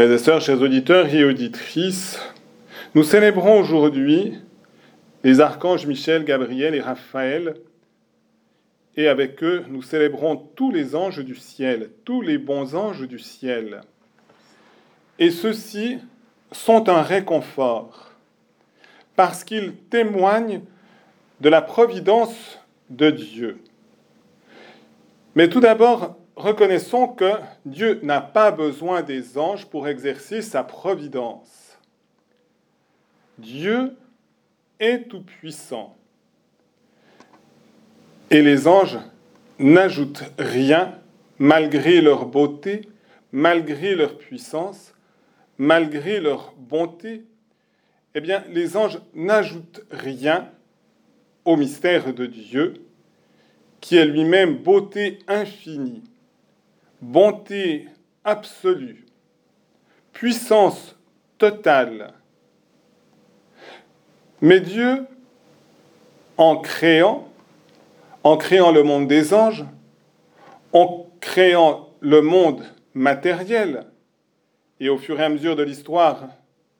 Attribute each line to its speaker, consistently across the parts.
Speaker 1: Frères et chers auditeurs et auditrices, nous célébrons aujourd'hui les archanges Michel, Gabriel et Raphaël, et avec eux, nous célébrons tous les anges du ciel, tous les bons anges du ciel. Et ceux-ci sont un réconfort, parce qu'ils témoignent de la providence de Dieu. Mais tout d'abord, reconnaissons que Dieu n'a pas besoin des anges pour exercer sa providence. Dieu est tout-puissant. Et les anges n'ajoutent rien malgré leur beauté, malgré leur puissance, malgré leur bonté. Eh bien, les anges n'ajoutent rien au mystère de Dieu, qui est lui-même beauté infinie bonté absolue, puissance totale. Mais Dieu, en créant, en créant le monde des anges, en créant le monde matériel, et au fur et à mesure de l'histoire,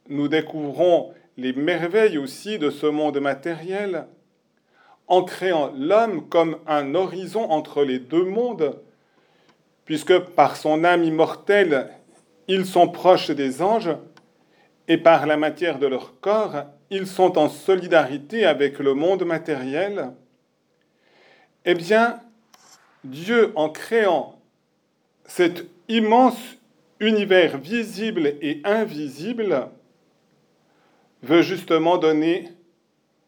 Speaker 1: nous découvrons les merveilles aussi de ce monde matériel, en créant l'homme comme un horizon entre les deux mondes, puisque par son âme immortelle, ils sont proches des anges, et par la matière de leur corps, ils sont en solidarité avec le monde matériel, eh bien, Dieu, en créant cet immense univers visible et invisible, veut justement donner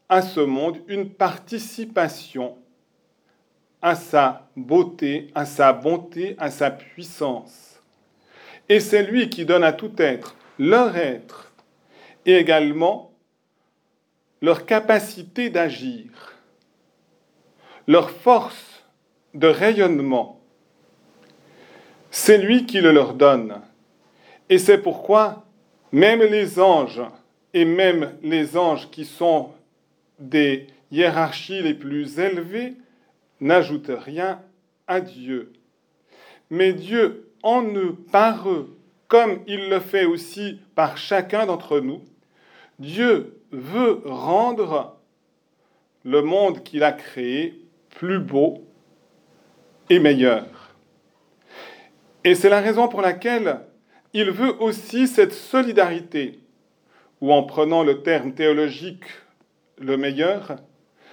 Speaker 1: à ce monde une participation à sa beauté, à sa bonté, à sa puissance. Et c'est lui qui donne à tout être leur être et également leur capacité d'agir, leur force de rayonnement. C'est lui qui le leur donne. Et c'est pourquoi même les anges, et même les anges qui sont des hiérarchies les plus élevées, n'ajoute rien à Dieu. Mais Dieu, en eux, par eux, comme il le fait aussi par chacun d'entre nous, Dieu veut rendre le monde qu'il a créé plus beau et meilleur. Et c'est la raison pour laquelle il veut aussi cette solidarité, ou en prenant le terme théologique le meilleur,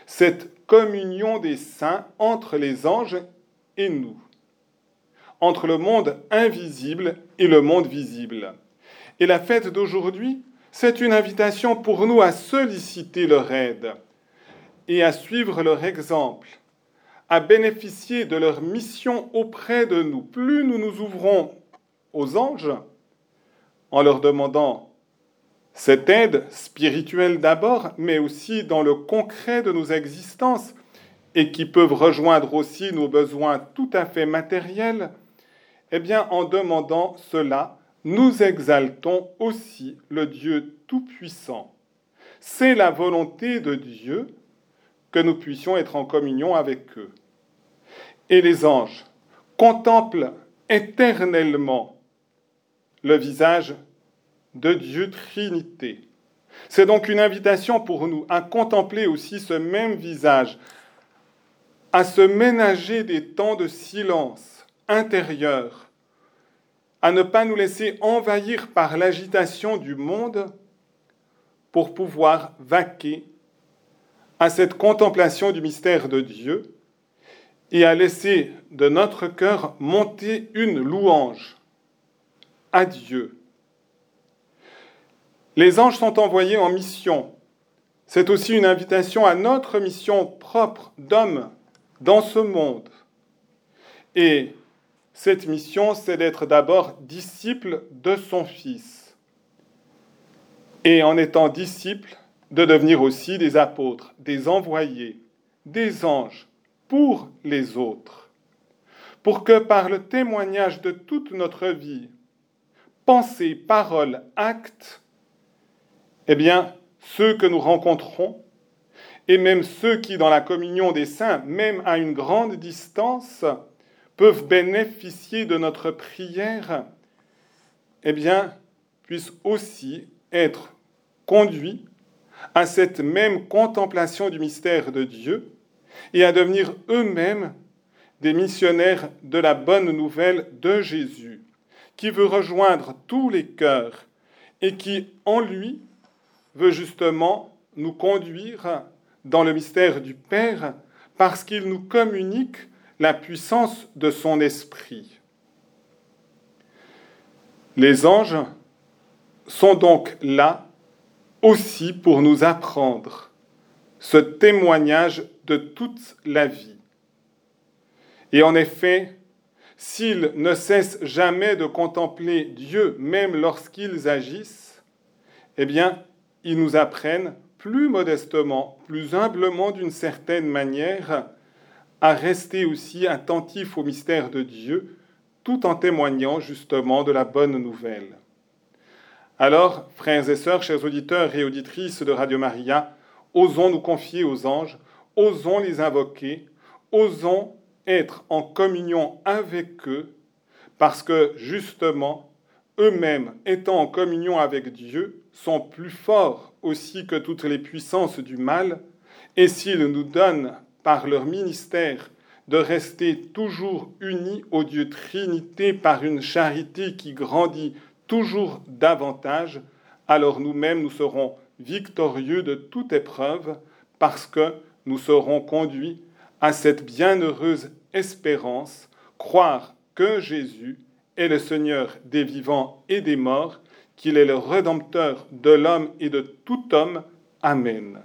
Speaker 1: cette communion des saints entre les anges et nous, entre le monde invisible et le monde visible. Et la fête d'aujourd'hui, c'est une invitation pour nous à solliciter leur aide et à suivre leur exemple, à bénéficier de leur mission auprès de nous. Plus nous nous ouvrons aux anges en leur demandant cette aide spirituelle d'abord, mais aussi dans le concret de nos existences, et qui peuvent rejoindre aussi nos besoins tout à fait matériels, eh bien, en demandant cela, nous exaltons aussi le Dieu Tout-Puissant. C'est la volonté de Dieu que nous puissions être en communion avec eux. Et les anges contemplent éternellement le visage de Dieu Trinité. C'est donc une invitation pour nous à contempler aussi ce même visage, à se ménager des temps de silence intérieur, à ne pas nous laisser envahir par l'agitation du monde pour pouvoir vaquer à cette contemplation du mystère de Dieu et à laisser de notre cœur monter une louange à Dieu les anges sont envoyés en mission. C'est aussi une invitation à notre mission propre d'homme dans ce monde. Et cette mission, c'est d'être d'abord disciple de son Fils. Et en étant disciple, de devenir aussi des apôtres, des envoyés, des anges pour les autres. Pour que par le témoignage de toute notre vie, pensée, parole, acte, eh bien, ceux que nous rencontrons, et même ceux qui, dans la communion des saints, même à une grande distance, peuvent bénéficier de notre prière, eh bien, puissent aussi être conduits à cette même contemplation du mystère de Dieu et à devenir eux-mêmes des missionnaires de la bonne nouvelle de Jésus, qui veut rejoindre tous les cœurs et qui, en lui, veut justement nous conduire dans le mystère du Père parce qu'il nous communique la puissance de son esprit. Les anges sont donc là aussi pour nous apprendre ce témoignage de toute la vie. Et en effet, s'ils ne cessent jamais de contempler Dieu, même lorsqu'ils agissent, eh bien, ils nous apprennent plus modestement, plus humblement d'une certaine manière, à rester aussi attentifs au mystère de Dieu, tout en témoignant justement de la bonne nouvelle. Alors, frères et sœurs, chers auditeurs et auditrices de Radio Maria, osons nous confier aux anges, osons les invoquer, osons être en communion avec eux, parce que justement, eux-mêmes, étant en communion avec Dieu, sont plus forts aussi que toutes les puissances du mal, et s'ils nous donnent, par leur ministère, de rester toujours unis au Dieu Trinité par une charité qui grandit toujours davantage, alors nous-mêmes nous serons victorieux de toute épreuve parce que nous serons conduits à cette bienheureuse espérance, croire que Jésus est le Seigneur des vivants et des morts, qu'il est le Rédempteur de l'homme et de tout homme. Amen.